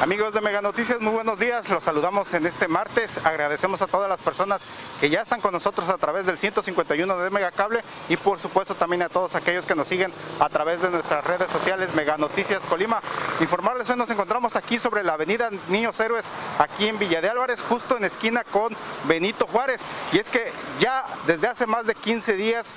Amigos de Mega Noticias, muy buenos días. Los saludamos en este martes. Agradecemos a todas las personas que ya están con nosotros a través del 151 de Mega Cable y por supuesto también a todos aquellos que nos siguen a través de nuestras redes sociales Mega Noticias Colima. Informarles hoy nos encontramos aquí sobre la avenida Niños Héroes, aquí en Villa de Álvarez, justo en esquina con Benito Juárez. Y es que ya desde hace más de 15 días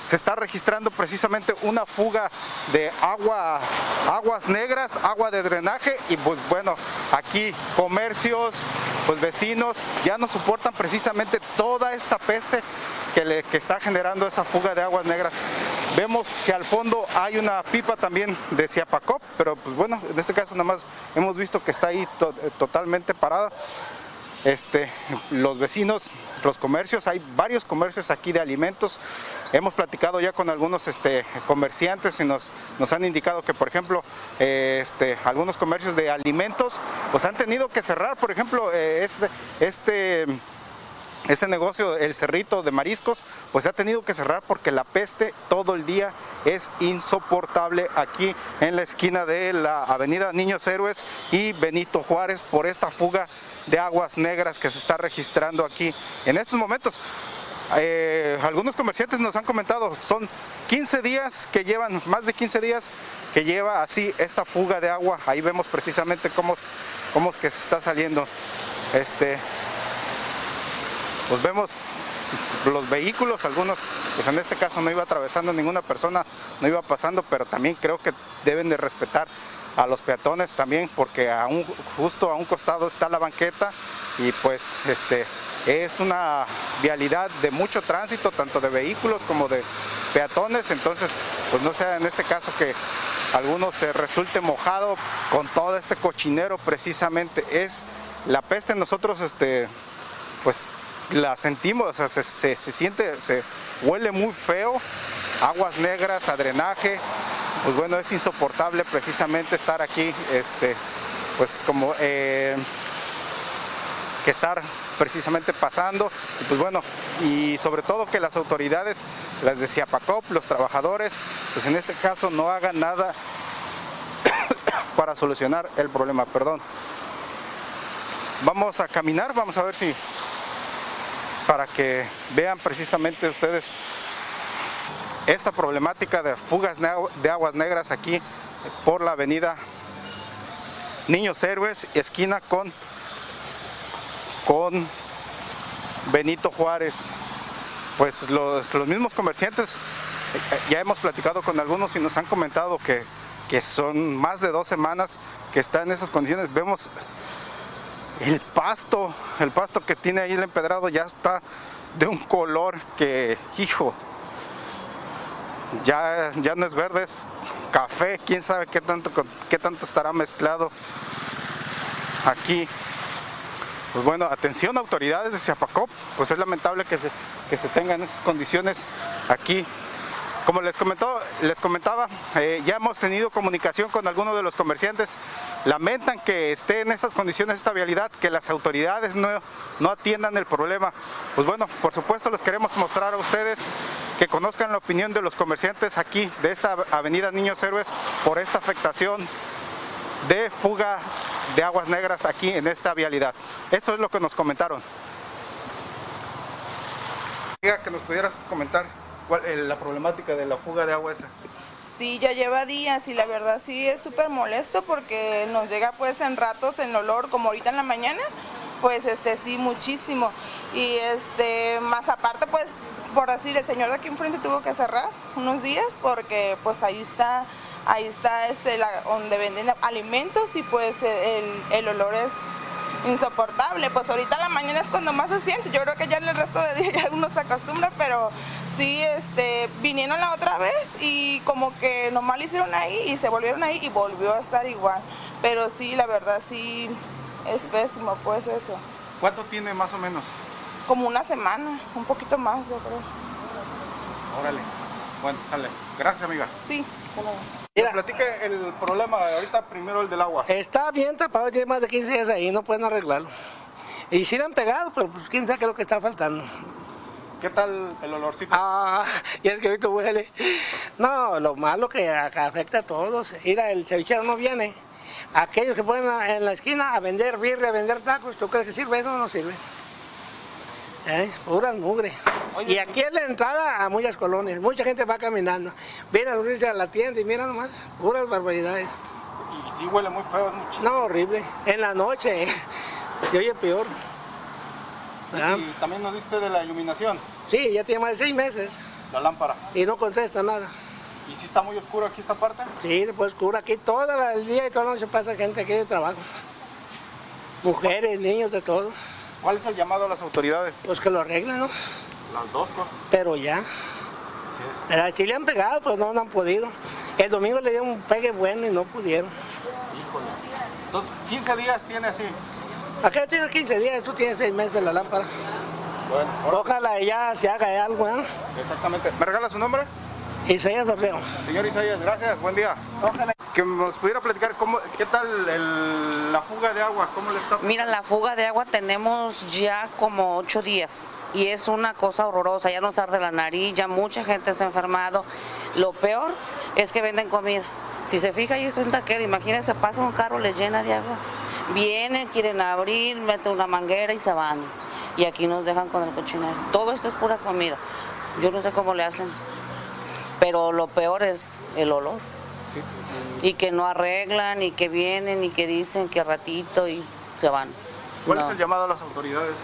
se está registrando precisamente una fuga de agua, aguas negras, agua de drenaje y pues bueno, aquí comercios, pues vecinos ya no soportan precisamente toda esta peste que, le, que está generando esa fuga de aguas negras. Vemos que al fondo hay una pipa también de Ciapacop, pero pues bueno, en este caso nada más hemos visto que está ahí to totalmente parada. Este, los vecinos, los comercios, hay varios comercios aquí de alimentos. Hemos platicado ya con algunos este, comerciantes y nos, han indicado que, por ejemplo, eh, este, algunos comercios de alimentos pues han tenido que cerrar, por ejemplo, eh, este, este este negocio, el cerrito de mariscos, pues ha tenido que cerrar porque la peste todo el día es insoportable aquí en la esquina de la avenida Niños Héroes y Benito Juárez por esta fuga de aguas negras que se está registrando aquí en estos momentos. Eh, algunos comerciantes nos han comentado, son 15 días que llevan, más de 15 días que lleva así esta fuga de agua. Ahí vemos precisamente cómo, cómo es que se está saliendo. Este, pues vemos los vehículos, algunos, pues en este caso no iba atravesando ninguna persona, no iba pasando, pero también creo que deben de respetar a los peatones también, porque a un, justo a un costado está la banqueta y pues este es una vialidad de mucho tránsito, tanto de vehículos como de peatones, entonces pues no sea en este caso que alguno se resulte mojado con todo este cochinero precisamente, es la peste. Nosotros este pues la sentimos, se, se, siente, se huele muy feo, aguas negras, a drenaje, pues bueno, es insoportable precisamente estar aquí, este, pues como eh, que estar precisamente pasando, y pues bueno, y sobre todo que las autoridades, las de Ciapacop, los trabajadores, pues en este caso no hagan nada para solucionar el problema, perdón. Vamos a caminar, vamos a ver si para que vean precisamente ustedes esta problemática de fugas de aguas negras aquí por la avenida Niños Héroes, esquina con, con Benito Juárez. Pues los, los mismos comerciantes, ya hemos platicado con algunos y nos han comentado que, que son más de dos semanas que están en esas condiciones. Vemos el pasto, el pasto que tiene ahí el empedrado ya está de un color que, hijo, ya, ya no es verde, es café, quién sabe qué tanto, qué tanto estará mezclado aquí. Pues bueno, atención autoridades de Ciapacop, pues es lamentable que se, que se tengan esas condiciones aquí como les, comentó, les comentaba, eh, ya hemos tenido comunicación con algunos de los comerciantes, lamentan que esté en estas condiciones esta vialidad, que las autoridades no, no atiendan el problema. Pues bueno, por supuesto les queremos mostrar a ustedes que conozcan la opinión de los comerciantes aquí de esta avenida Niños Héroes por esta afectación de fuga de aguas negras aquí en esta vialidad. Esto es lo que nos comentaron. Que nos pudieras comentar ¿Cuál, eh, la problemática de la fuga de agua esa? Sí, ya lleva días y la verdad sí es súper molesto porque nos llega pues en ratos el olor como ahorita en la mañana, pues este sí muchísimo. Y este más aparte pues por decir el señor de aquí enfrente tuvo que cerrar unos días porque pues ahí está ahí está este la, donde venden alimentos y pues el, el olor es insoportable. Pues ahorita la mañana es cuando más se siente. Yo creo que ya en el resto de día ya uno se acostumbra, pero sí, este, vinieron la otra vez y como que nomás lo hicieron ahí y se volvieron ahí y volvió a estar igual. Pero sí, la verdad sí es pésimo, pues eso. ¿Cuánto tiene más o menos? Como una semana, un poquito más, yo creo. Órale. Bueno, sale. Gracias, amiga. Sí, doy. Mira. Platique el problema, ahorita primero el del agua. Está bien tapado, tiene más de 15 días ahí, no pueden arreglarlo. Y sí le han pegado, pero pues quién sabe qué es lo que está faltando. ¿Qué tal el olorcito? Ah, y es que ahorita huele. No, lo malo que afecta a todos. Mira, el cevichero no viene. Aquellos que ponen en la esquina a vender birria, a vender tacos, ¿tú crees que sirve eso o no sirve? ¿Eh? Puras mugre. Oye, y aquí es la entrada a muchas colonias. Mucha gente va caminando. Viene a abrirse a la tienda y mira nomás, puras barbaridades. Y sí huele muy feo, es muchísimo. No, horrible. En la noche, se oye peor. ¿verdad? Y también nos diste de la iluminación, Sí, ya tiene más de seis meses la lámpara. y no contesta nada. ¿Y si está muy oscuro aquí esta parte? Sí, después cura aquí todo el día y toda la noche pasa gente aquí de trabajo. Mujeres, niños, de todo. ¿Cuál es el llamado a las autoridades? Pues que lo arreglen, ¿no? Las dos cosas. Pero ya. ¿Verdad? Sí le han pegado, pues no, no han podido. El domingo le dieron un pegue bueno y no pudieron. Híjole. Entonces, 15 días tiene así. Acá tiene 15 días, tú tienes 6 meses la lámpara. Bueno, Ojalá ya se haga algo, ¿eh? Exactamente. ¿Me regala su nombre? Isaías Orreo. Señor Isaías, gracias, buen día. Ojalá. Que nos pudiera platicar cómo, qué tal el- de agua, cómo le está. Mira, la fuga de agua tenemos ya como ocho días y es una cosa horrorosa, ya nos arde la nariz, ya mucha gente se ha enfermado. Lo peor es que venden comida. Si se fija, ahí está un taquero, imagínense, pasa un carro, le llena de agua. Vienen, quieren abrir, meten una manguera y se van. Y aquí nos dejan con el cochinero. Todo esto es pura comida. Yo no sé cómo le hacen, pero lo peor es el olor y que no arreglan y que vienen y que dicen que ratito y se van. ¿Cuál No. es el llamado a las autoridades?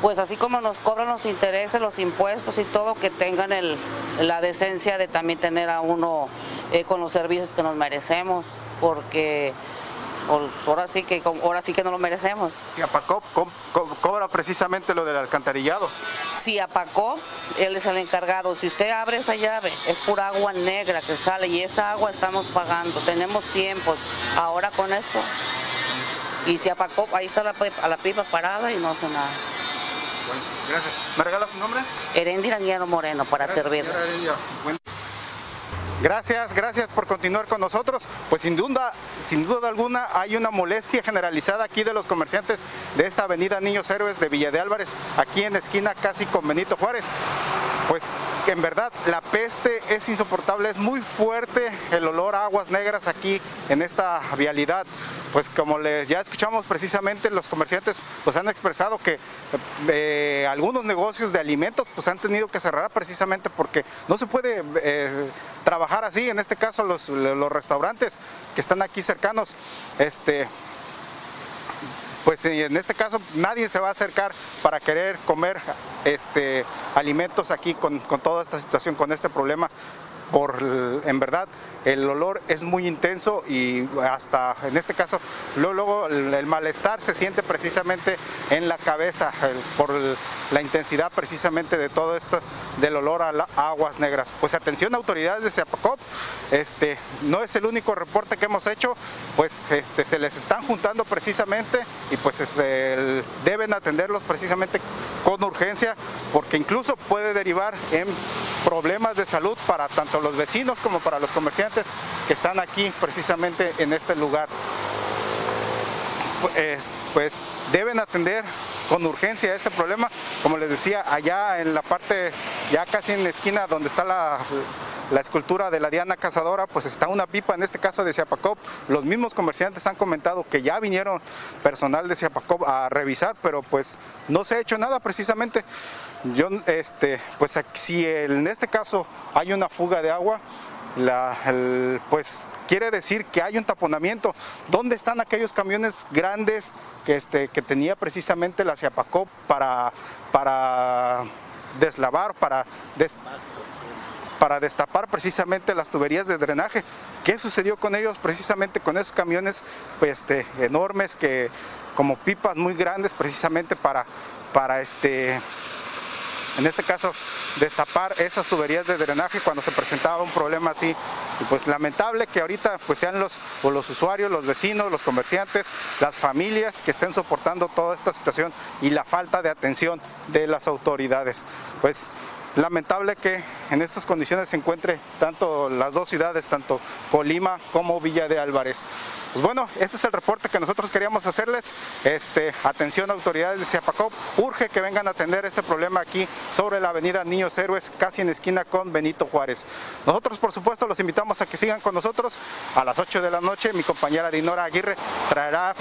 Pues así como nos cobran los intereses, los impuestos y todo, que tengan el, la decencia de también tener a uno eh, con los servicios que nos merecemos, porque ahora sí que ahora sí que no lo merecemos. Si co- co- cobra precisamente lo del alcantarillado. Si apacó, él es el encargado. Si usted abre esa llave, es pura agua negra que sale y esa agua estamos pagando. Tenemos tiempos. Ahora con esto. Y si apacó, ahí está la pipa, la pipa parada y no hace nada. Bueno, gracias. ¿Me regala su nombre? Erendira Guillermo Moreno para servir. Gracias, gracias por continuar con nosotros. Pues sin duda, sin duda alguna hay una molestia generalizada aquí de los comerciantes de esta avenida Niños Héroes de Villa de Álvarez, aquí en esquina casi con Benito Juárez. Pues en verdad la peste es insoportable, es muy fuerte el olor a aguas negras aquí en esta vialidad. Pues como les ya escuchamos precisamente los comerciantes pues han expresado que eh, algunos negocios de alimentos pues han tenido que cerrar precisamente porque no se puede eh, trabajar así, en este caso los, los restaurantes que están aquí cercanos, este pues en este caso nadie se va a acercar para querer comer este, alimentos aquí con, con toda esta situación, con este problema. Por, en verdad, el olor es muy intenso y hasta, en este caso, luego, el, malestar se siente precisamente en la cabeza por la intensidad precisamente de todo esto, del olor a aguas negras. Pues atención autoridades de Ciapacop, este, no es el único reporte que hemos hecho, pues este, se les están juntando precisamente y pues deben atenderlos precisamente con urgencia porque incluso puede derivar en problemas de salud para tanto los vecinos como para los comerciantes que están aquí precisamente en este lugar pues, pues deben atender con urgencia este problema. Como les decía, allá en la parte, ya casi en la esquina donde está la, la escultura de la Diana Cazadora, pues está una pipa, en este caso de Ciapacop. Los mismos comerciantes han comentado que ya vinieron personal de Ciapacop a revisar, pero pues no se ha hecho nada precisamente. Yo, este, pues si en este caso hay una fuga de agua, la- pues quiere decir que hay un taponamiento. ¿Dónde están aquellos camiones grandes que, este, que tenía precisamente la Ciapacop para, para deslavar, para, des- para destapar precisamente las tuberías de drenaje? ¿Qué sucedió con ellos precisamente con esos camiones pues, este, enormes que como pipas muy grandes precisamente para, para este en este caso destapar esas tuberías de drenaje cuando se presentaba un problema así y pues lamentable que ahorita pues sean los o los usuarios, los vecinos, los comerciantes, las familias que estén soportando toda esta situación y la falta de atención de las autoridades. Pues lamentable que en estas condiciones se encuentre tanto las dos ciudades, tanto Colima como Villa de Álvarez. Pues bueno, este es el reporte que nosotros queríamos hacerles. Este, atención autoridades de Ciapacop, urge que vengan a atender este problema aquí sobre la avenida Niños Héroes, casi en esquina con Benito Juárez. Nosotros por supuesto los invitamos a que sigan con nosotros a las 8 de la noche. Mi compañera Dinora Aguirre traerá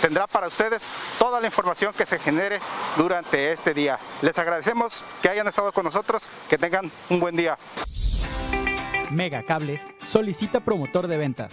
tendrá para ustedes toda la información que se genere durante este día. Les agradecemos que hayan estado con nosotros, que tengan un buen día. Mega Cable solicita promotor de ventas,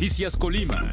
Noticias Colima.